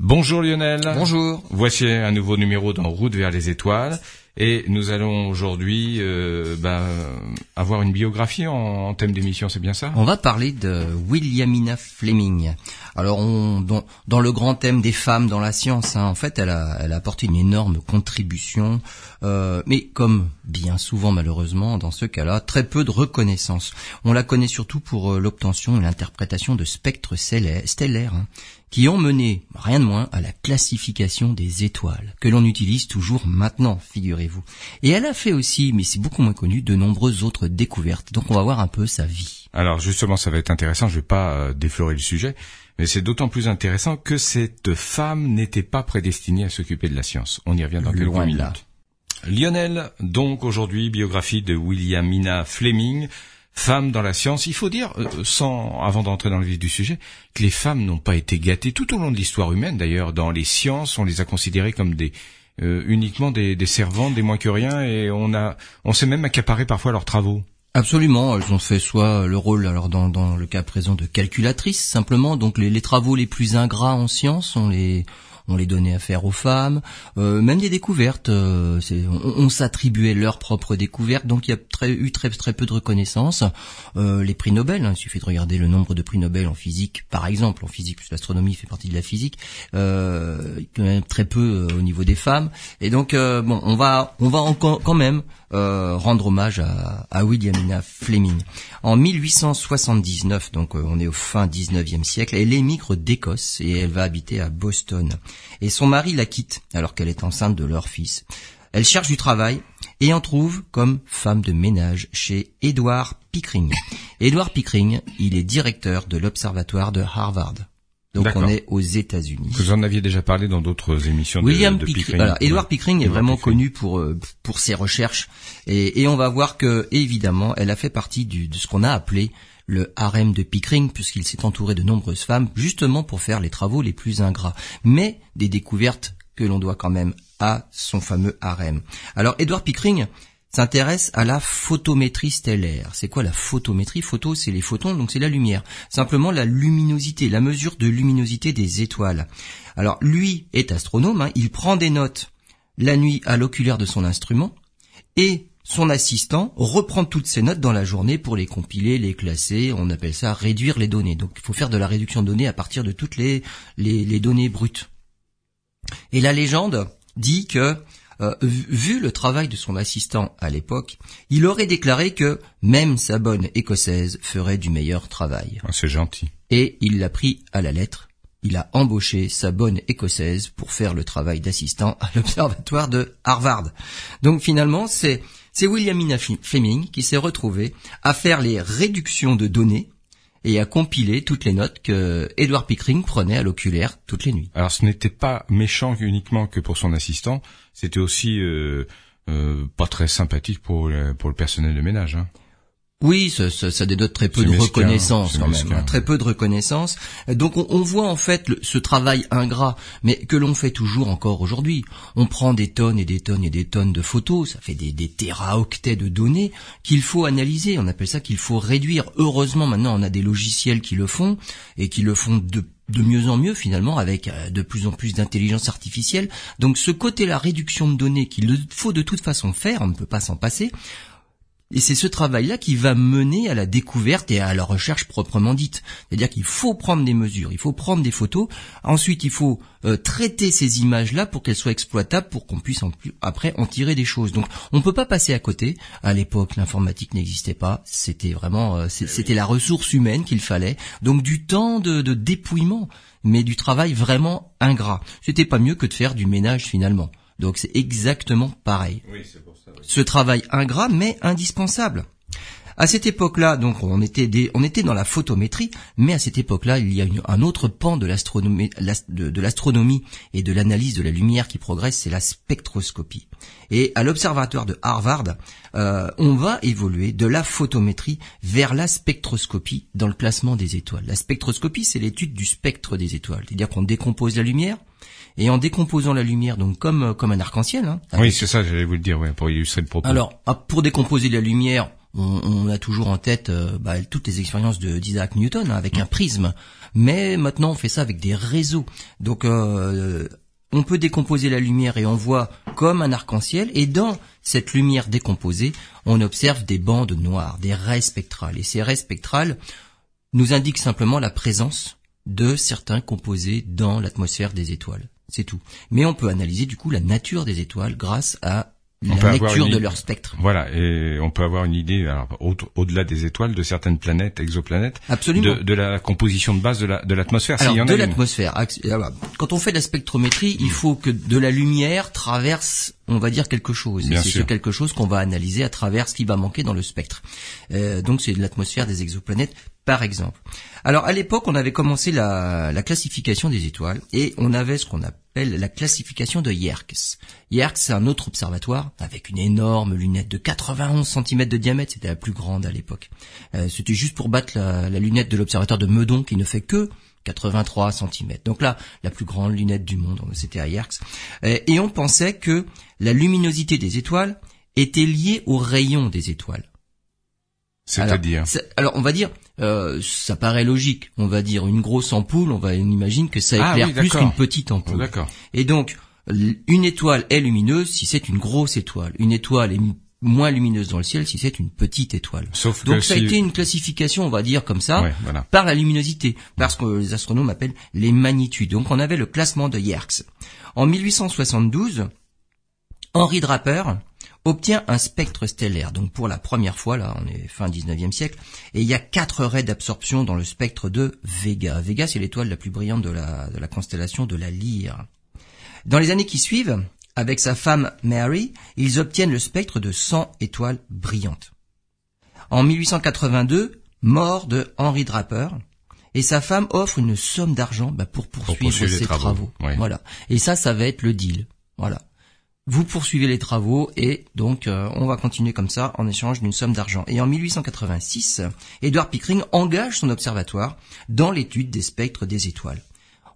Bonjour Lionel. Bonjour. Voici un nouveau numéro dans Route vers les étoiles. Et nous allons aujourd'hui euh, bah, avoir une biographie en, thème d'émission, c'est bien ça? On va parler de Williamina Fleming. Alors, on, dans, dans, le grand thème des femmes dans la science, hein, en fait, elle a, elle a apporté une énorme contribution, euh, mais comme bien souvent malheureusement dans ce cas-là, très peu de reconnaissance. On la connaît surtout pour euh, l'obtention et l'interprétation de spectres stellaires, hein, qui ont mené, rien de moins, à la classification des étoiles, que l'on utilise toujours maintenant, figurez-vous. Et elle a fait aussi, mais c'est beaucoup moins connu, de nombreuses autres découvertes. Donc on va voir un peu sa vie. Alors justement, ça va être intéressant, je vais pas euh, déflorer le sujet, mais c'est d'autant plus intéressant que cette femme n'était pas prédestinée à s'occuper de la science. On y revient dans quelques minutes. Lionel, donc aujourd'hui, biographie de Williamina Fleming, Femmes dans la science. Il faut dire, euh, sans, avant d'entrer dans le vif du sujet, que les femmes n'ont pas été gâtées tout au long de l'histoire humaine. D'ailleurs, dans les sciences, on les a considérées comme des euh, uniquement des, servantes, des moins que rien, et on a, on s'est même accaparé parfois leurs travaux. Absolument, elles ont fait soit le rôle, alors dans, le cas présent de calculatrice simplement, donc les, travaux les plus ingrats en science, on les on les donnait à faire aux femmes, euh, même des découvertes. Euh, on, s'attribuait leurs propres découvertes, donc il y a eu très très peu de reconnaissance. Euh, les prix Nobel, hein, il suffit de regarder le nombre de prix Nobel en physique, par exemple, en physique, puisque l'astronomie fait partie de la physique, même très peu au niveau des femmes. Et donc bon, on va on va quand même rendre hommage à, à Williamina Fleming. En 1879, donc on est au fin 19e siècle, elle émigre d'Écosse et elle va habiter à Boston et son mari la quitte alors qu'elle est enceinte de leur fils. Elle cherche du travail et en trouve comme femme de ménage chez Edward Pickering. Edward Pickering, il est directeur de l'observatoire de Harvard. Donc on est aux États-Unis. Vous en aviez déjà parlé dans d'autres émissions. William de, Pickering. Edward Pickering est vraiment connu pour euh, pour ses recherches et, et, on va voir que évidemment elle a fait partie du, de ce qu'on a appelé le harem de Pickering, puisqu'il s'est entouré de nombreuses femmes, justement pour faire les travaux les plus ingrats. Mais des découvertes que l'on doit quand même à son fameux harem. Alors, Edward Pickering s'intéresse à la photométrie stellaire. C'est quoi la photométrie? Photo, c'est les photons, donc c'est la lumière. Simplement la luminosité, la mesure de luminosité des étoiles. Alors, lui est astronome, hein. il prend des notes la nuit à l'oculaire de son instrument, et son assistant reprend toutes ces notes dans la journée pour les compiler, les classer. On appelle ça réduire les données. Donc il faut faire de la réduction de données à partir de toutes les, les, données brutes. Et la légende dit que euh, vu le travail de son assistant à l'époque, il aurait déclaré que même sa bonne écossaise ferait du meilleur travail. Ah, c'est gentil. Et il l'a pris à la lettre. Il a embauché sa bonne écossaise pour faire le travail d'assistant à l'observatoire de Harvard. Donc finalement, c'est c'est Williamina Fleming qui s'est retrouvé à faire les réductions de données et à compiler toutes les notes que Edward Pickering prenait à l'oculaire toutes les nuits. Alors ce n'était pas méchant uniquement que pour son assistant, c'était aussi euh, euh, pas très sympathique pour, pour le personnel de ménage. Hein. Oui, ça, ça, ça, dénote très peu de reconnaissance quand même, hein, très peu de reconnaissance. Donc on, voit en fait ce travail ingrat, mais que l'on fait toujours encore aujourd'hui. On prend des tonnes et des tonnes et des tonnes de photos, ça fait des, des téraoctets de données qu'il faut analyser. On appelle ça qu'il faut réduire. Heureusement maintenant on a des logiciels qui le font et qui le font de de mieux en mieux finalement avec euh, de plus en plus d'intelligence artificielle. Donc ce côté la réduction de données qu'il faut de toute façon faire, on ne peut pas s'en passer. Et c'est ce travail-là qui va mener à la découverte et à la recherche proprement dite. C'est-à-dire qu'il faut prendre des mesures, il faut prendre des photos, ensuite il faut euh, traiter ces images-là pour qu'elles soient exploitables, pour qu'on puisse après en tirer des choses. Donc on ne peut pas passer à côté. À l'époque, l'informatique n'existait pas, c'était vraiment, euh, c'était la ressource humaine qu'il fallait. Donc du temps de, de dépouillement, mais du travail vraiment ingrat. C'était pas mieux que de faire du ménage finalement. Donc c'est exactement pareil. Oui, Ce travail ingrat mais indispensable. À cette époque-là, donc on était on était dans la photométrie, mais à cette époque-là, il y a un autre pan de l'astronomie, de, et de l'analyse de la lumière qui progresse, c'est la spectroscopie. Et à l'observatoire de Harvard, euh, on va évoluer de la photométrie vers la spectroscopie dans le classement des étoiles. La spectroscopie, c'est l'étude du spectre des étoiles, c'est-à-dire qu'on décompose la lumière, et en décomposant la lumière, donc comme comme un arc-en-ciel. Hein, oui, c'est ça, j'allais vous le dire, ouais, pour illustrer le propos. Alors, ah, pour décomposer la lumière, on, a toujours en tête euh, bah, toutes les expériences de d'Isaac Newton hein, avec un prisme, mais maintenant on fait ça avec des réseaux. Donc euh, on peut décomposer la lumière et on voit comme un arc-en-ciel, et dans cette lumière décomposée, on observe des bandes noires, des raies spectrales. Et ces raies spectrales nous indiquent simplement la présence de certains composés dans l'atmosphère des étoiles. C'est tout. Mais on peut analyser du coup la nature des étoiles grâce à la lecture de leur spectre. Voilà, et on peut avoir une idée, au-delà des étoiles, de certaines planètes, exoplanètes, Absolument. De, la composition de base de l'atmosphère. La, de l'atmosphère. Quand on fait de la spectrométrie, il faut que de la lumière traverse, on va dire quelque chose. C'est quelque chose qu'on va analyser à travers ce qui va manquer dans le spectre. Euh, donc c'est de l'atmosphère des exoplanètes par exemple. Alors à l'époque, on avait commencé la, classification des étoiles et on avait ce qu'on appelle la classification de Yerkes. Yerkes, c'est un autre observatoire avec une énorme lunette de 91 cm de diamètre, c'était la plus grande à l'époque. Euh, c'était juste pour battre la, lunette de l'observatoire de Meudon qui ne fait que 83 cm. Donc là, la plus grande lunette du monde, c'était à Yerkes. Euh, et on pensait que la luminosité des étoiles était liée au rayon des étoiles. C'est-à-dire alors, on va dire, euh, ça paraît logique. On va dire une grosse ampoule, on va on imagine que ça ah éclaire plus qu'une petite ampoule. D'accord. Et donc, une étoile est lumineuse si c'est une grosse étoile. Une étoile est moins lumineuse dans le ciel si c'est une petite étoile. Sauf Donc ça a été une classification, on va dire comme ça, par la luminosité, parce que les astronomes appellent les magnitudes. Donc on avait le classement de Yerkes. En 1872, Henri Draper obtient un spectre stellaire. Donc pour la première fois, là, on est fin 19e siècle, et il y a quatre raies d'absorption dans le spectre de Vega. Vega, c'est l'étoile la plus brillante de la, de la constellation de la Lyre. Dans les années qui suivent, avec sa femme Mary, ils obtiennent le spectre de 100 étoiles brillantes. En 1882, mort de Henry Draper, et sa femme offre une somme d'argent bah, pour poursuivre ses travaux. Voilà. Et ça, ça va être le deal. Voilà vous poursuivez les travaux et donc euh, on va continuer comme ça en échange d'une somme d'argent. Et en 1886, Edward Pickering engage son observatoire dans l'étude des spectres des étoiles.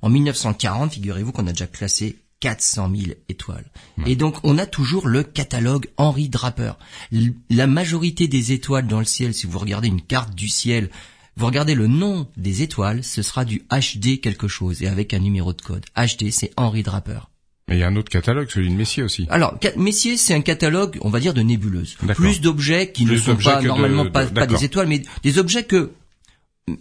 En 1940, figurez-vous qu'on a déjà classé 400 000 étoiles. Et donc on a toujours le catalogue Henry Draper. La majorité des étoiles dans le ciel, si vous regardez une carte du ciel, vous regardez le nom des étoiles, ce sera du HD quelque chose et avec un numéro de code. HD, c'est Henry Draper. Mais il y a un autre catalogue, celui de Messier aussi. Alors, Messier, c'est un catalogue, on va dire, de nébuleuses. Plus d'objets qui ne sont pas normalement pas, pas, des étoiles, mais des objets que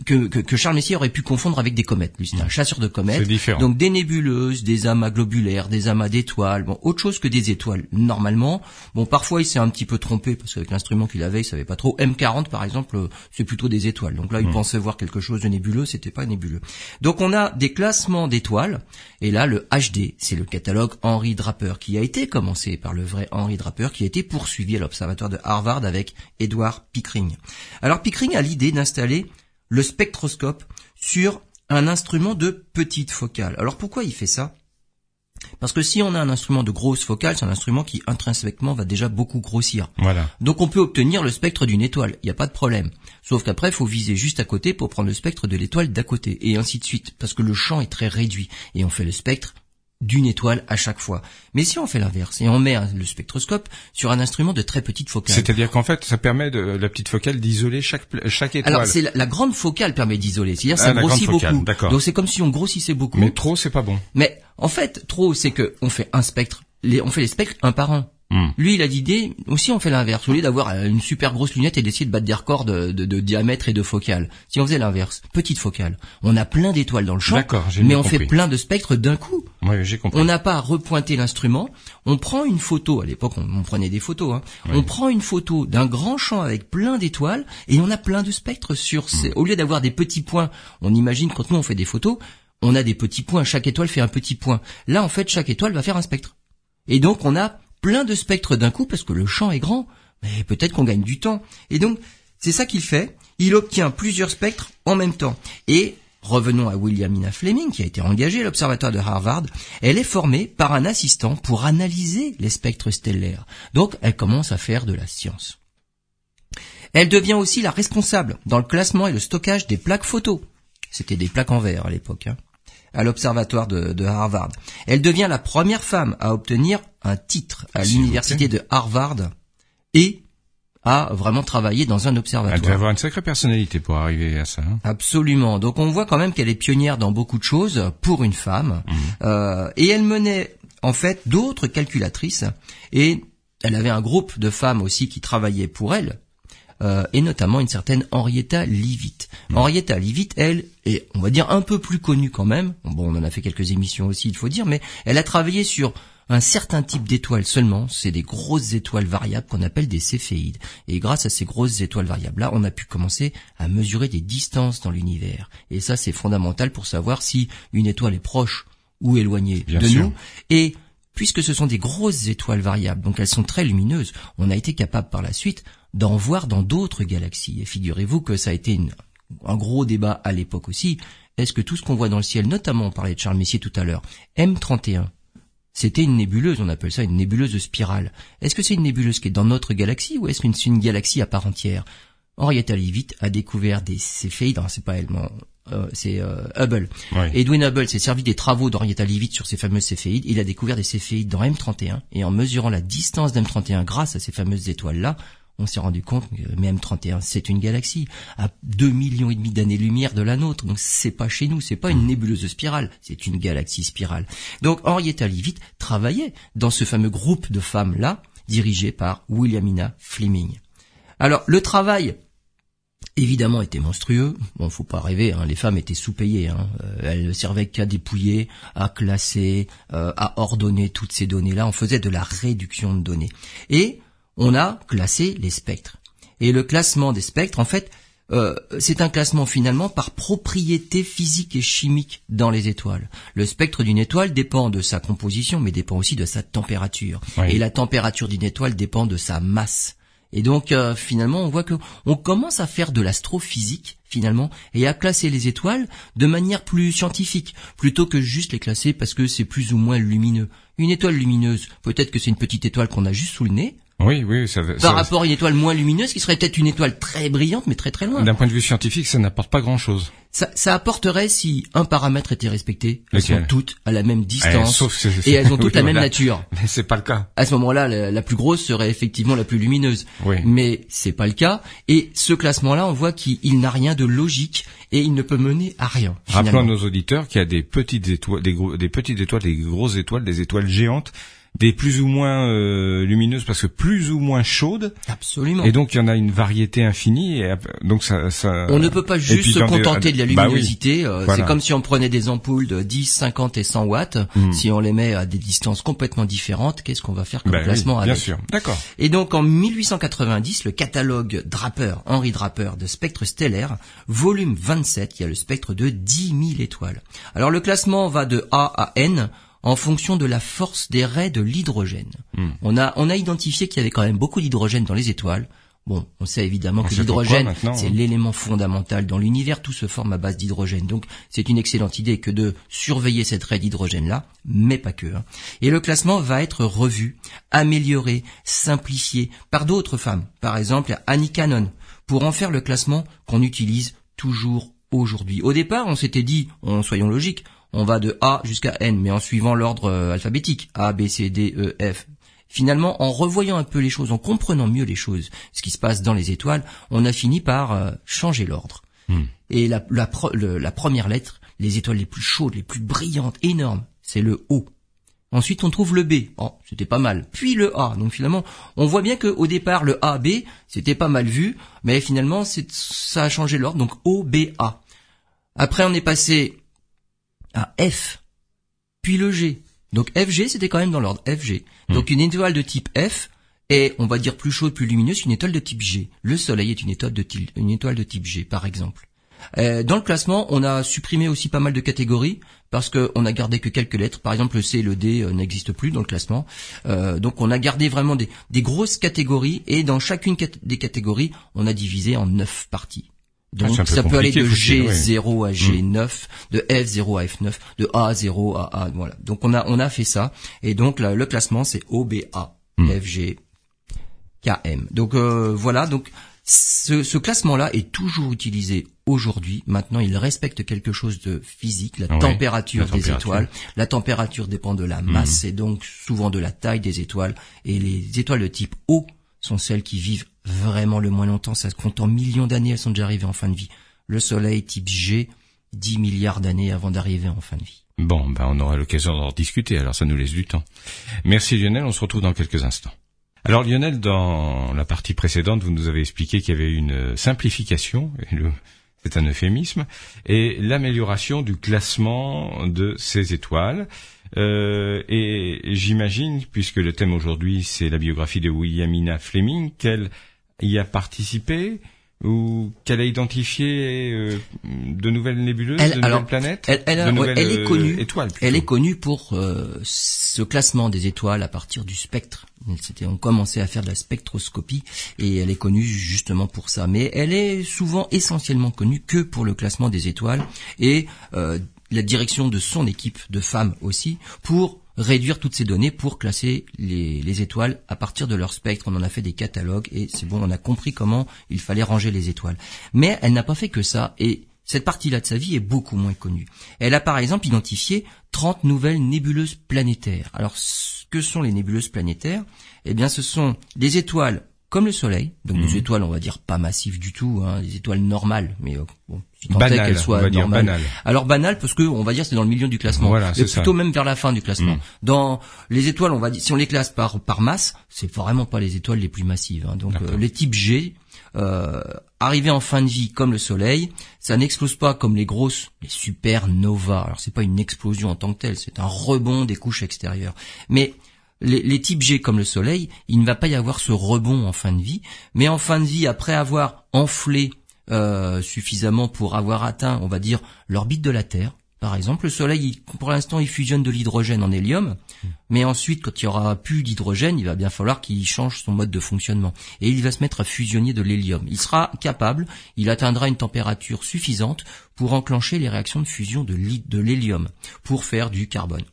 que, que, Charles Messier aurait pu confondre avec des comètes. Lui, un chasseur de comètes. Donc des nébuleuses, des amas globulaires, des amas d'étoiles, bon, autre chose que des étoiles. Normalement, bon, parfois il s'est un petit peu trompé parce qu'avec l'instrument qu'il avait, il savait pas trop. M40 par exemple, euh, c'est plutôt des étoiles. Donc là, il hmm. pensait voir quelque chose de nébuleux, c'était pas nébuleux. Donc on a des classements d'étoiles. Et là, le HD, c'est le catalogue Henry Draper qui a été commencé par le vrai Henry Draper, qui a été poursuivi à l'observatoire de Harvard avec Edward Pickering. Alors Pickering a l'idée d'installer le spectroscope sur un instrument de petite focale. Alors pourquoi il fait ça? Parce que si on a un instrument de grosse focale, c'est un instrument qui intrinsèquement va déjà beaucoup grossir. Voilà. Donc on peut obtenir le spectre d'une étoile, il n'y a pas de problème. Sauf qu'après, il faut viser juste à côté pour prendre le spectre de l'étoile d'à côté, et ainsi de suite, parce que le champ est très réduit, et on fait le spectre d'une étoile à chaque fois. Mais si on fait l'inverse et on met le spectroscope sur un instrument de très petite focale. C'est-à-dire qu'en fait, ça permet de la petite focale d'isoler chaque chaque étoile. Alors c'est la, grande focale permet d'isoler, c'est-à-dire ça ah, grossit beaucoup. Donc c'est comme si on grossissait beaucoup. Mais trop, c'est pas bon. Mais en fait, trop, c'est que on fait un spectre, les, on fait les spectres un par un. Hmm. Lui, il a l'idée, aussi on fait l'inverse. Au lieu d'avoir une super grosse lunette et d'essayer de battre des records de, diamètre et de focale. Si on faisait l'inverse, petite focale, on a plein d'étoiles dans le champ, mais on fait plein de spectres d'un coup. j'ai compris. On n'a pas à repointer l'instrument, on prend une photo, à l'époque on, prenait des photos, hein. on prend une photo d'un grand champ avec plein d'étoiles et on a plein de spectres sur ces... Hmm. Au lieu d'avoir des petits points, on imagine quand nous on fait des photos, on a des petits points, chaque étoile fait un petit point. Là en fait chaque étoile va faire un spectre. Et donc on a plein de spectres d'un coup parce que le champ est grand. Mais peut-être qu'on gagne du temps. Et donc, c'est ça qu'il fait. Il obtient plusieurs spectres en même temps. Et revenons à Williamina Fleming, qui a été engagée à l'observatoire de Harvard. Elle est formée par un assistant pour analyser les spectres stellaires. Donc, elle commence à faire de la science. Elle devient aussi la responsable dans le classement et le stockage des plaques photos. C'était des plaques en verre à l'époque. Hein à l'observatoire de, Harvard. Elle devient la première femme à obtenir un titre à l'université de Harvard et à vraiment travailler dans un observatoire. Elle devait avoir une sacrée personnalité pour arriver à ça. Hein. Absolument. Donc on voit quand même qu'elle est pionnière dans beaucoup de choses pour une femme. Mhm. Euh, et elle menait en fait d'autres calculatrices et elle avait un groupe de femmes aussi qui travaillaient pour elle. Euh, et notamment une certaine Henrietta Leavitt. Mhm. Henrietta Leavitt, elle, est, on va dire, un peu plus connue quand même. Bon, on en a fait quelques émissions aussi, il faut dire, mais elle a travaillé sur un certain type d'étoiles seulement, c'est des grosses étoiles variables qu'on appelle des céphéides. Et grâce à ces grosses étoiles variables-là, on a pu commencer à mesurer des distances dans l'univers. Et ça, c'est fondamental pour savoir si une étoile est proche ou éloignée de nous. Et puisque ce sont des grosses étoiles variables, donc elles sont très lumineuses, on a été capable par la suite d'en voir dans d'autres galaxies. Et figurez-vous que ça a été un gros débat à l'époque aussi. Est-ce que tout ce qu'on voit dans le ciel, notamment on parlait de Charles Messier tout à l'heure, M31, c'était une nébuleuse, on appelle ça une nébuleuse spirale. Est-ce que c'est une nébuleuse qui est dans notre galaxie ou est-ce que c'est une galaxie à part entière? Henrietta Leavitt a découvert des céphéides, c'est pas elle, euh, c'est euh, Hubble. Edwin Hubble s'est servi des travaux d'Henrietta Leavitt sur ces fameuses céphéides. Il a découvert des céphéides dans M31 et en mesurant la distance d'M31 grâce à ces fameuses étoiles-là, on s'est rendu compte que même 31 c'est une galaxie à 2 millions et demi d'années-lumière de la nôtre. Donc c'est pas chez nous, c'est pas une nébuleuse spirale, c'est une galaxie spirale. Donc Henrietta Leavitt travaillait dans ce fameux groupe de femmes là, dirigé par Williamina Fleming. Alors le travail évidemment était monstrueux. Bon, faut pas rêver, hein, les femmes étaient sous-payées. Hein. Euh, elles ne servaient qu'à dépouiller, à classer, euh, à ordonner toutes ces données-là. On faisait de la réduction de données. Et on a classé les spectres. Et le classement des spectres, en fait, euh, c'est un classement finalement par propriété physique et chimique dans les étoiles. Le spectre d'une étoile dépend de sa composition, mais dépend aussi de sa température. Et la température d'une étoile dépend de sa masse. Et donc euh, finalement, on voit que on commence à faire de l'astrophysique finalement et à classer les étoiles de manière plus scientifique plutôt que juste les classer parce que c'est plus ou moins lumineux. Une étoile lumineuse, peut-être que c'est une petite étoile qu'on a juste sous le nez, oui, oui, ça, Par rapport à une étoile moins lumineuse, qui serait peut-être une étoile très brillante, mais très très loin. D'un point de vue scientifique, ça n'apporte pas grand-chose. Ça, ça, apporterait si un paramètre était respecté. Elles sont toutes à la même distance et elles ont toutes la même nature. Mais c'est pas le cas. À ce moment-là, la, plus grosse serait effectivement la plus lumineuse. Oui. Mais c'est pas le cas. Et ce classement-là, on voit qu'il n'a rien de logique et il ne peut mener à rien. Rappelons à nos auditeurs qu'il y a des petites étoiles, des, des petites étoiles, des grosses étoiles, des étoiles géantes des plus ou moins euh, lumineuses parce que plus ou moins chaudes. Absolument. Et donc il y en a une variété infinie. Et donc ça, ça On ne peut pas juste se contenter de la bah luminosité. Euh, c'est comme si on prenait des ampoules de 10, 50 et 100 watts. Hmm. Si on les met à des distances complètement différentes, qu'est-ce qu'on va faire comme bah classement oui, bien sûr. D'accord. Et donc en 1890, le catalogue Draper, Henri Draper de spectre stellaire, volume 27, il y a le spectre de 10 000 étoiles. Alors le classement va de A à N en fonction de la force des raies de l'hydrogène. Hmm. On a on a identifié qu'il y avait quand même beaucoup d'hydrogène dans les étoiles. Bon, on sait évidemment que l'hydrogène, c'est hein l'élément fondamental dans l'univers, tout se forme à base d'hydrogène. Donc, c'est une excellente idée que de surveiller cette raie d'hydrogène-là, mais pas que. Hein. Et le classement va être revu, amélioré, simplifié par d'autres femmes. Par exemple, Annie Cannon, pour en faire le classement qu'on utilise toujours aujourd'hui. Au départ, on s'était dit, soyons logiques, on va de A jusqu'à N, mais en suivant l'ordre euh, alphabétique. A, B, C, D, E, F. Finalement, en revoyant un peu les choses, en comprenant mieux les choses, ce qui se passe dans les étoiles, on a fini par euh, changer l'ordre. Hmm. Et la, la, la première lettre, les étoiles les plus chaudes, les plus brillantes, énormes, c'est le O. Ensuite, on trouve le B. Oh, c'était pas mal. Puis le A. Donc finalement, on voit bien que au départ, le A, B, c'était pas mal vu, mais finalement, ça a changé l'ordre. Donc O, B, A. Après, on est passé à F, puis le G. Donc FG, c'était quand même dans l'ordre FG. Hmm. Donc une étoile de type F est, on va dire, plus chaude, plus lumineuse qu'une étoile de type G. Le Soleil est une étoile de type, une étoile de type G, par exemple. Euh, dans le classement, on a supprimé aussi pas mal de catégories parce qu'on a gardé que quelques lettres. Par exemple, le C et le D euh, n'existent plus dans le classement. Euh, donc, on a gardé vraiment des, des, grosses catégories et dans chacune des catégories, on a divisé en neuf parties. Donc ah, ça peut aller de G0 à G9, de F0 à F9, de A0 à A. Voilà. Donc on a on a fait ça et donc le classement c'est OBA, mm. FG, KM. Donc euh, voilà. Donc ce, ce classement-là est toujours utilisé aujourd'hui. Maintenant, il respecte quelque chose de physique, la, température, des étoiles. La température dépend de la masse mm. et donc souvent de la taille des étoiles. Et les étoiles de type O sont celles qui vivent vraiment le moins longtemps, ça compte en millions d'années, elles sont déjà arrivées en fin de vie. Le Soleil type G, 10 milliards d'années avant d'arriver en fin de vie. Bon, ben on aura l'occasion d'en discuter, alors ça nous laisse du temps. Merci Lionel, on se retrouve dans quelques instants. Alors Lionel, dans la partie précédente, vous nous avez expliqué qu'il y avait une simplification, c'est un euphémisme, et l'amélioration du classement de ces étoiles. Euh, et j'imagine, puisque le thème aujourd'hui c'est la biographie de Williamina Fleming, qu'elle y a participé ou qu'elle a identifié euh, de nouvelles nébuleuses, de nouvelles planètes, elle, elle, elle est connue, euh, étoiles elle est connue pour ce classement des étoiles à partir du spectre. C'était, on commençait à faire de la spectroscopie et elle est connue justement pour ça. Mais elle est souvent essentiellement connue que pour le classement des étoiles et la direction de son équipe de femmes aussi pour réduire toutes ces données pour classer les, étoiles à partir de leur spectre. On en a fait des catalogues et c'est bon, on a compris comment il fallait ranger les étoiles. Mais elle n'a pas fait que ça et cette partie-là de sa vie est beaucoup moins connue. Elle a par exemple identifié 30 nouvelles nébuleuses planétaires. Alors, que sont les nébuleuses planétaires? Eh bien, ce sont des étoiles comme le Soleil, donc des mhm. étoiles, on va dire pas massives du tout, hein, des étoiles normales, mais euh, bon, si tant est qu'elles soient normales. Alors banal parce que on va dire c'est dans le milieu du classement, voilà, c'est plutôt même vers la fin du classement. Mhm. Dans les étoiles, on va dire si on les classe par par masse, c'est vraiment pas les étoiles les plus massives. Hein. donc euh, les types G, euh, arrivés en fin de vie comme le Soleil, ça n'explose pas comme les grosses, les supernovas. Alors c'est pas une explosion en tant que telle, c'est un rebond des couches extérieures. Mais les, types G comme le Soleil, il ne va pas y avoir ce rebond en fin de vie, mais en fin de vie, après avoir enflé euh, suffisamment pour avoir atteint, on va dire, l'orbite de la Terre, par exemple, le Soleil, pour l'instant, il fusionne de l'hydrogène en hélium, mais ensuite, quand il y aura plus d'hydrogène, il va bien falloir qu'il change son mode de fonctionnement. Et il va se mettre à fusionner de l'hélium. Il sera capable, il atteindra une température suffisante pour enclencher les réactions de fusion de l'hélium, pour faire du carbone.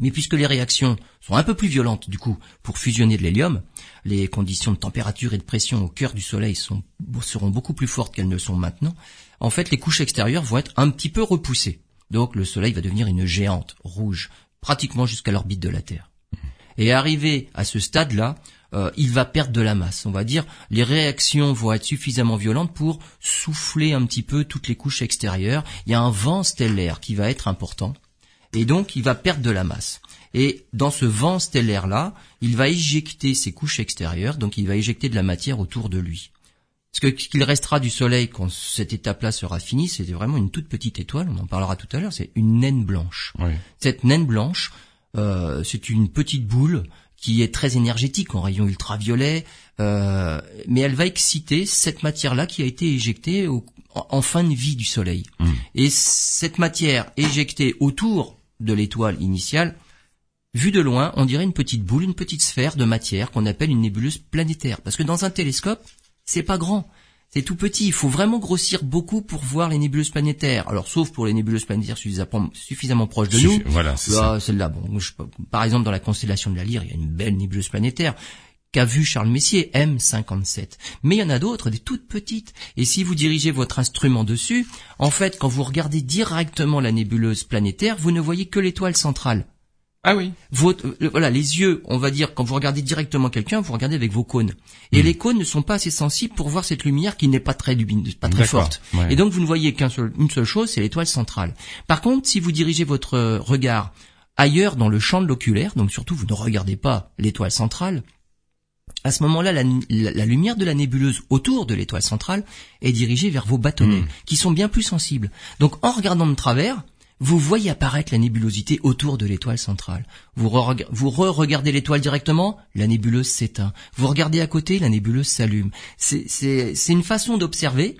Mais puisque les réactions sont un peu plus violentes du coup pour fusionner de l'hélium, les conditions de température et de pression au cœur du Soleil seront beaucoup plus fortes qu'elles ne sont maintenant, en fait les couches extérieures vont être un petit peu repoussées. Donc le Soleil va devenir une géante rouge, pratiquement jusqu'à l'orbite de la Terre. Et arrivé à ce stade-là, euh, il va perdre de la masse. On va dire les réactions vont être suffisamment violentes pour souffler un petit peu toutes les couches extérieures. Il y a un vent stellaire qui va être important et donc il va perdre de la masse. Et dans ce vent stellaire-là, il va éjecter ses couches extérieures, donc il va éjecter de la matière autour de lui. Ce qu'il restera du Soleil quand cette étape-là sera finie, c'est vraiment une toute petite étoile, on en parlera tout à l'heure, c'est une naine blanche. Cette naine blanche, euh, c'est une petite boule qui est très énergétique en rayons ultraviolets, euh, mais elle va exciter cette matière-là qui a été éjectée en, fin de vie du Soleil. Mmh. Et cette matière éjectée autour de l'étoile initiale, vue de loin, on dirait une petite boule, une petite sphère de matière qu'on appelle une nébuleuse planétaire. Parce que dans un télescope, c'est pas grand. C'est tout petit. Il faut vraiment grossir beaucoup pour voir les nébuleuses planétaires. Alors, sauf pour les nébuleuses planétaires suffisamment, proches de nous. Voilà, c'est ça. Celle-là, bon, par exemple, dans la constellation de la Lyre, il y a une belle nébuleuse planétaire qu'a vu Charles Messier, M57. Mais il y en a d'autres, des toutes petites. Et si vous dirigez votre instrument dessus, en fait, quand vous regardez directement la nébuleuse planétaire, vous ne voyez que l'étoile centrale. Ah oui. Votre, euh, voilà, les yeux, on va dire, quand vous regardez directement quelqu'un, vous regardez avec vos cônes. Et hmm. les cônes ne sont pas assez sensibles pour voir cette lumière qui n'est pas très lumineuse, pas très forte. Et donc vous ne voyez qu'une seule, seule chose, c'est l'étoile centrale. Par contre, si vous dirigez votre regard ailleurs dans le champ de l'oculaire, donc surtout vous ne regardez pas l'étoile centrale, à ce moment-là, la, lumière de la nébuleuse autour de l'étoile centrale est dirigée vers vos bâtonnets, hmm. qui sont bien plus sensibles. Donc en regardant de travers, vous voyez apparaître la nébulosité autour de l'étoile centrale. Vous re-regardez l'étoile directement, la nébuleuse s'éteint. Vous regardez à côté, la nébuleuse s'allume. C'est une façon d'observer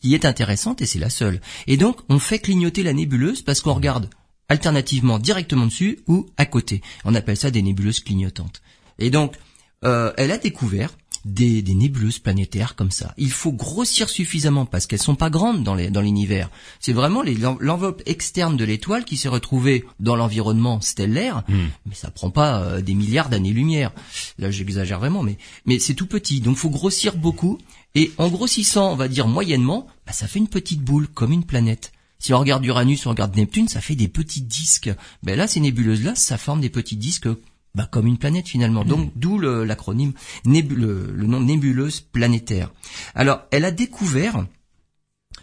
qui est intéressante et c'est la seule. Et donc, on fait clignoter la nébuleuse parce qu'on regarde alternativement directement dessus ou à côté. On appelle ça des nébuleuses clignotantes. Et donc, euh, elle a découvert des, nébuleuses planétaires comme ça. Il faut grossir suffisamment parce qu'elles sont pas grandes dans l'univers. C'est vraiment l'enveloppe externe de l'étoile qui s'est retrouvée dans l'environnement stellaire, hmm. mais ça prend pas euh, des milliards d'années-lumière. Là, j'exagère vraiment, mais mais c'est tout petit. Donc, faut grossir beaucoup. Et en grossissant, on va dire moyennement, bah, ça fait une petite boule comme une planète. Si on regarde Uranus, on regarde Neptune, ça fait des petits disques. Ben là, ces nébuleuses-là, ça forme des petits disques bah, comme une planète finalement. Donc hmm. d'où l'acronyme le, le, nom nébuleuse planétaire. Alors elle a découvert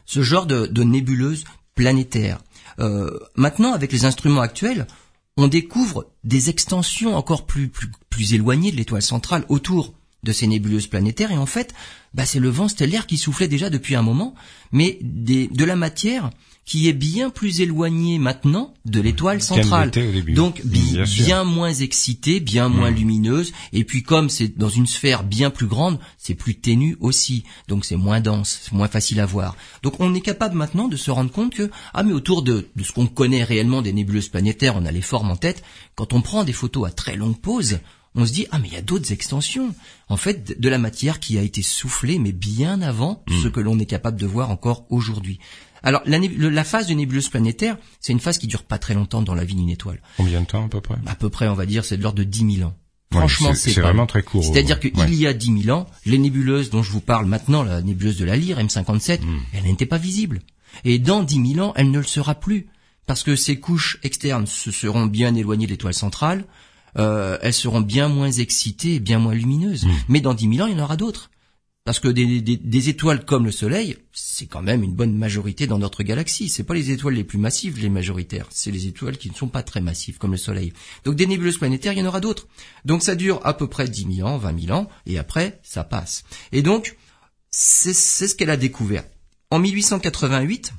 ce genre de, de nébuleuse planétaire. Euh, maintenant, avec les instruments actuels, on découvre des extensions encore plus, plus, plus éloignées de l'étoile centrale autour de ces nébuleuses planétaires. Et en fait, bah, c'est le vent stellaire qui soufflait déjà depuis un moment, mais des, de la matière qui est bien plus éloignée maintenant de l'étoile centrale. Donc bien, moins excitée, bien moins lumineuse. Et puis comme c'est dans une sphère bien plus grande, c'est plus ténu aussi. Donc c'est moins dense, c'est moins facile à voir. Donc on est capable maintenant de se rendre compte que ah mais autour de, de ce qu'on connaît réellement des nébuleuses planétaires, on a les formes en tête. Quand on prend des photos à très longue pause, on se dit ah mais il y a d'autres extensions en fait de la matière qui a été soufflée mais bien avant hmm. ce que l'on est capable de voir encore aujourd'hui. Alors la, la, phase de nébuleuse planétaire, c'est une phase qui dure pas très longtemps dans la vie d'une étoile. Combien de temps à peu près? À peu près, on va dire, c'est de l'ordre de 10 000 ans. Franchement, c'est vraiment très court. C'est-à-dire qu'il y a 10 000 ans, les nébuleuses dont je vous parle maintenant, la nébuleuse de la Lyre M57, hmm. elle n'était pas visible. Et dans 10 000 ans, elle ne le sera plus parce que ces couches externes se seront bien éloignées de l'étoile centrale, euh, elles seront bien moins excitées et bien moins lumineuses. Hmm. Mais dans 10 000 ans, il y en aura d'autres. Parce que des, étoiles comme le Soleil, c'est quand même une bonne majorité dans notre galaxie. C'est pas les étoiles les plus massives, les majoritaires. C'est les étoiles qui ne sont pas très massives, comme le Soleil. Donc des nébuleuses planétaires, il y en aura d'autres. Donc ça dure à peu près 10 000 ans, 20 000 ans, et après, ça passe. Et donc, c'est ce qu'elle a découvert. En 1888,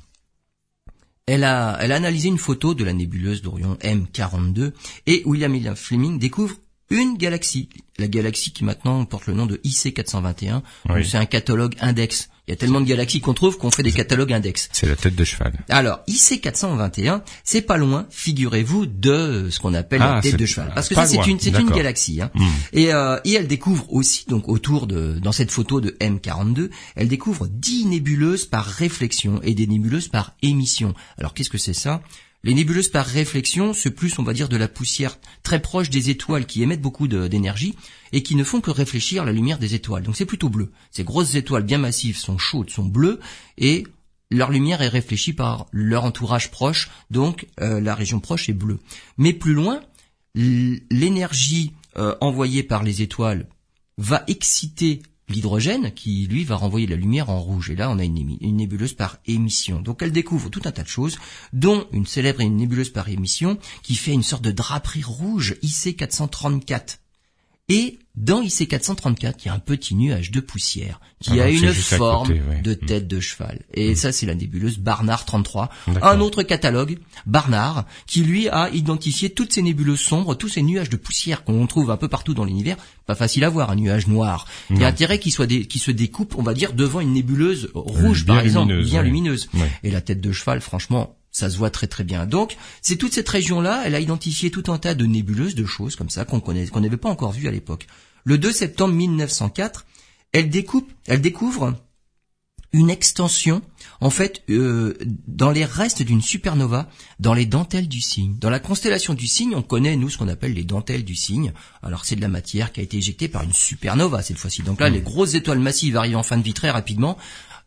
elle a, elle a analysé une photo de la nébuleuse d'Orion M42 et William Fleming découvre une galaxie, la galaxie qui maintenant porte le nom de IC 421. C'est un catalogue index. Il y a tellement de galaxies qu'on trouve qu'on fait des catalogues index. C'est la tête de cheval. Alors, IC 421, c'est pas loin, figurez-vous, de ce qu'on appelle la ah, tête de cheval. Parce que ça, c'est une, c'est une galaxie. Hein. Hmm. Et, euh, et elle découvre aussi, donc autour de, dans cette photo de M42, elle découvre 10 nébuleuses par réflexion et des nébuleuses par émission. Alors, qu'est-ce que c'est ça? Les nébuleuses par réflexion, c'est plus, on va dire, de la poussière très proche des étoiles qui émettent beaucoup d'énergie et qui ne font que réfléchir la lumière des étoiles. Donc c'est plutôt bleu. Ces grosses étoiles bien massives sont chaudes, sont bleues et leur lumière est réfléchie par leur entourage proche, donc euh, la région proche est bleue. Mais plus loin, l'énergie euh, envoyée par les étoiles va exciter l'hydrogène qui lui va renvoyer la lumière en rouge. Et là, on a une, nébuleuse par émission. Donc elle découvre tout un tas de choses, dont une célèbre nébuleuse par émission qui fait une sorte de draperie rouge IC 434. Et dans IC 434, il y a un petit nuage de poussière qui ah, a une forme de mm. tête de cheval. Et mm. ça, c'est la nébuleuse Barnard 33. Un autre catalogue, Barnard, qui lui a identifié toutes ces nébuleuses sombres, tous ces nuages de poussière qu'on trouve un peu partout dans l'univers. Pas facile à voir, un nuage noir. Il y a intérêt qu'il soit qui se découpe, on va dire, devant une nébuleuse rouge, par exemple, bien lumineuse. Et la tête de cheval, franchement, ça se voit très très bien. Donc, c'est toute cette région-là, elle a identifié tout un tas de nébuleuses, de choses comme ça qu'on connaît, qu'on n'avait pas encore vues à l'époque. Le 2 septembre 1904, elle découpe, elle découvre une extension, en fait, euh, dans les restes d'une supernova, dans les dentelles du cygne. Dans la constellation du cygne, on connaît, nous, ce qu'on appelle les dentelles du cygne. Alors, c'est de la matière qui a été éjectée par une supernova, cette fois-ci. Donc là, mmh. les grosses étoiles massives arrivent en fin de vie très rapidement.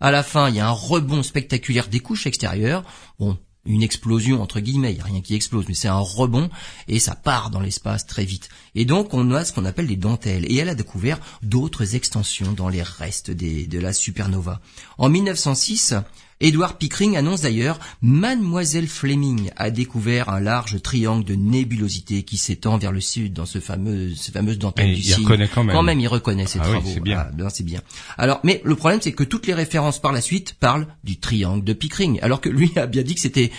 À la fin, il y a un rebond spectaculaire des couches extérieures. Bon, une explosion entre guillemets, il n'y a rien qui explose, mais c'est un rebond et ça part dans l'espace très vite. Et donc on a ce qu'on appelle des dentelles et elle a découvert d'autres extensions dans les restes de la supernova. En 1906, Edward Pickering annonce d'ailleurs Mademoiselle Fleming a découvert un large triangle de nébulosité qui s'étend vers le sud dans ce fameux, cette fameuse dentelle du il Reconnaît quand même. Quand même, il reconnaît ses ah travaux. c'est bien. Ah, c'est bien. Alors, mais le problème, c'est que toutes les références par la suite parlent du triangle de Pickering, alors que lui a bien dit que c'était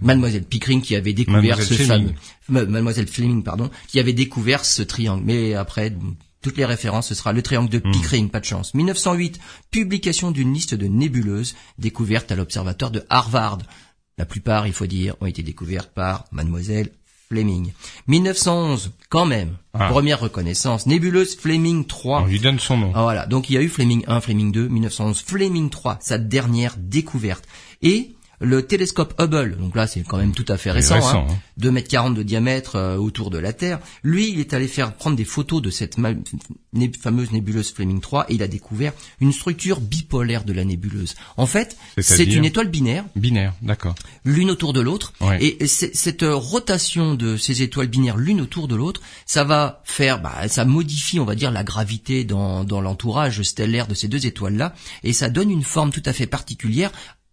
Mademoiselle Pickering qui avait découvert ce fameux, Mademoiselle Fleming, pardon, qui avait découvert ce triangle. Mais après, toutes les références, ce sera le triangle de hmm. Pickering, pas de chance. 1908, publication d'une liste de nébuleuses découvertes à l'observatoire de Harvard. La plupart, il faut dire, ont été découvertes par mademoiselle Fleming. 1911, quand même, ah. première reconnaissance, nébuleuse Fleming 3. On lui donne son nom. Ah, voilà, donc il y a eu Fleming 1, Fleming 2, 1911, Fleming 3, sa dernière découverte. Et Le télescope Hubble, donc là c'est quand même tout à fait récent, hein, 2 hein. mètres 40 de diamètre euh, autour de la Terre. Lui, il est allé faire prendre des photos de cette fameuse nébuleuse Fleming 3 et il a découvert une structure bipolaire de la nébuleuse. En fait, c'est une étoile binaire. Binaire, d'accord. L'une autour de l'autre. Et cette rotation de ces étoiles binaires l'une autour de l'autre, ça va faire, bah, ça modifie, on va dire, la gravité dans, dans l'entourage stellaire de ces deux étoiles-là, et ça donne une forme tout à fait particulière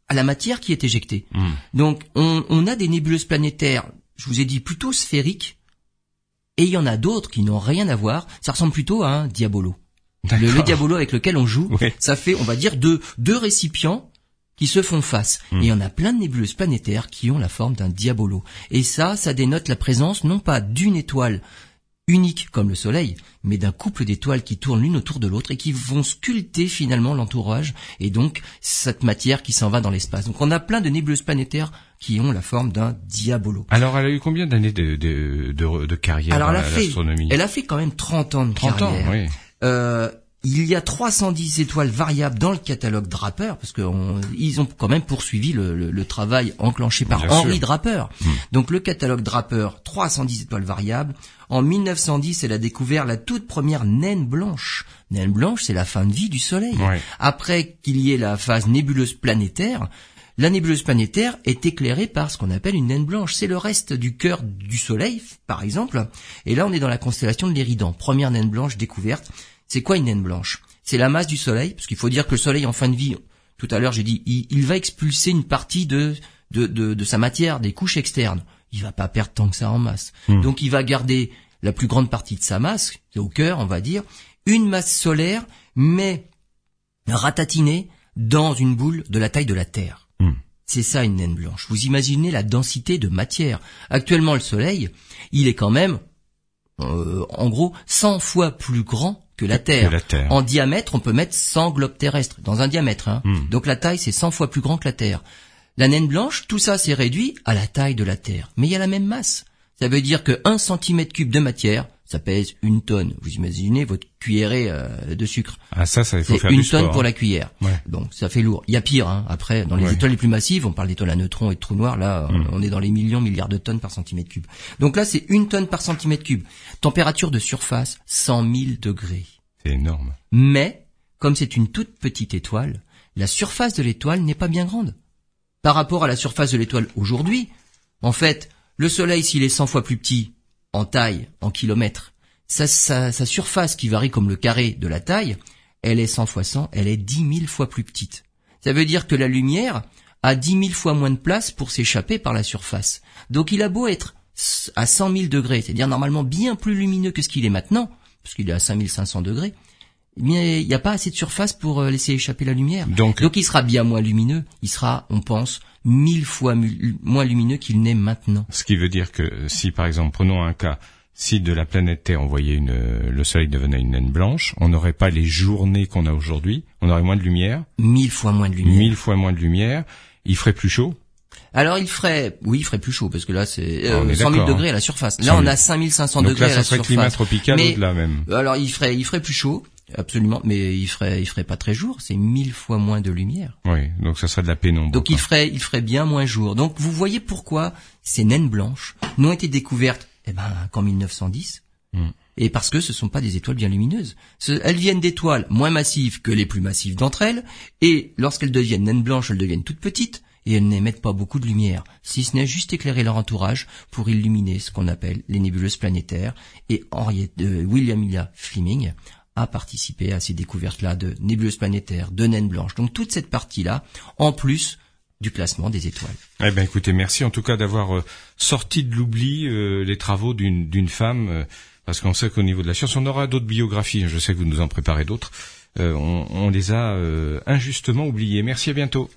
à la matière qui est éjectée. Hmm. Donc on, on a des nébuleuses planétaires, je vous ai dit plutôt sphériques, et il y en a d'autres qui n'ont rien à voir. Ça ressemble plutôt à un diabolo. Le, diabolo avec lequel on joue, ça fait, on va dire, deux, deux récipients qui se font face. Hmm. Et il y en a plein de nébuleuses planétaires qui ont la forme d'un diabolo. Et ça, ça dénote la présence non pas d'une étoile unique comme le Soleil, mais d'un couple d'étoiles qui tournent l'une autour de l'autre et qui vont sculpter finalement l'entourage et donc cette matière qui s'en va dans l'espace. Donc on a plein de nébuleuses planétaires qui ont la forme d'un diabolo. Alors elle a eu combien d'années de, de, de, carrière Alors, elle l'astronomie? Elle a fait quand même 30 ans de 30 carrière. Ans, oui. Euh, il y a 310 étoiles variables dans le catalogue Draper, parce qu'ils ont quand même poursuivi le, travail enclenché par Henri Draper. Hmm. Donc le catalogue Draper, 310 étoiles variables. En 1910, elle a découvert la toute première naine blanche. Naine blanche, c'est la fin de vie du Soleil. Après qu'il y ait la phase nébuleuse planétaire, la nébuleuse planétaire est éclairée par ce qu'on appelle une naine blanche. C'est le reste du cœur du Soleil, par exemple. Et là, on est dans la constellation de l'Éridan. Première naine blanche découverte. C'est quoi une naine blanche? C'est la masse du Soleil, parce qu'il faut dire que le Soleil en fin de vie, tout à l'heure j'ai dit, il, va expulser une partie de, de, de, sa matière, des couches externes. Il va pas perdre tant que ça en masse. Hmm. Donc il va garder la plus grande partie de sa masse, au cœur on va dire, une masse solaire, mais ratatinée dans une boule de la taille de la Terre. Hmm. C'est ça une naine blanche. Vous imaginez la densité de matière. Actuellement le Soleil, il est quand même, euh, en gros, 100 fois plus grand que la Terre. En diamètre, on peut mettre 100 globes terrestres dans un diamètre. Hein. Hmm. Donc la taille, c'est 100 fois plus grand que la Terre. La naine blanche, tout ça s'est réduit à la taille de la Terre. Mais il y a la même masse. Ça veut dire que 1 cm cube de matière, ça pèse une tonne. Vous imaginez votre cuillerée euh, de sucre. Ah ça, ça il faut faire une tonne pour hein. la cuillère. Donc ça fait lourd. Il y a pire. Hein. Après, dans les étoiles les plus massives, on parle d'étoiles à neutrons et de trous noirs. Là, hmm. on est dans les millions, milliards de tonnes par centimètre cube. Donc là, c'est une tonne par centimètre cube. Température de surface 100 000 degrés. C'est énorme. Mais, comme c'est une toute petite étoile, la surface de l'étoile n'est pas bien grande. Par rapport à la surface de l'étoile aujourd'hui, en fait, le Soleil, s'il est 100 fois plus petit, en taille, en kilomètres, sa, surface qui varie comme le carré de la taille, elle est 100 fois 100, elle est 10 000 fois plus petite. Ça veut dire que la lumière a 10 000 fois moins de place pour s'échapper par la surface. Donc il a beau être à 100 000 degrés, c'est-à-dire normalement bien plus lumineux que ce qu'il est maintenant, parce qu'il est à 5500 degrés, mais il n'y a pas assez de surface pour euh, laisser échapper la lumière. Donc, il sera bien moins lumineux. Il sera, on pense, mille fois moins lumineux qu'il n'est maintenant. Ce qui veut dire que si, par exemple, prenons un cas, si de la planète Terre on voyait une, le Soleil devenait une naine blanche, on n'aurait pas les journées qu'on a aujourd'hui. On aurait moins de lumière. Mille fois moins de lumière. Mille fois moins de lumière. Il ferait plus chaud. Alors il ferait, oui, il ferait plus chaud parce que là c'est euh, 100 000 degrés à la surface. Là on a 5500 degrés à la surface. climat tropical mais, là même. Alors il ferait, il ferait plus chaud, absolument, mais il ferait, il ferait pas très jour. C'est mille fois moins de lumière. Oui, donc ça serait de la pénombre. Donc il ferait, il ferait bien moins jour. Donc vous voyez pourquoi ces naines blanches n'ont été découvertes, eh ben, qu'en 1910. Hmm. Et parce que ce sont pas des étoiles bien lumineuses. Elles viennent d'étoiles moins massives que les plus massives d'entre elles, et lorsqu'elles deviennent naines blanches, elles deviennent toutes petites et elles n'émettent pas beaucoup de lumière, si ce n'est juste éclairer leur entourage pour illuminer ce qu'on appelle les nébuleuses planétaires. Et Henriette, euh, William Illa Fleming a participé à ces découvertes-là de nébuleuses planétaires, de naines blanches. Donc toute cette partie-là, en plus du classement des étoiles. Eh ben écoutez, merci en tout cas d'avoir euh, sorti de l'oubli euh, les travaux d'une femme, parce qu'on sait qu'au niveau de la science, on aura d'autres biographies. Je sais que vous nous en préparez d'autres. on, on, les a injustement oubliées. Merci, à bientôt.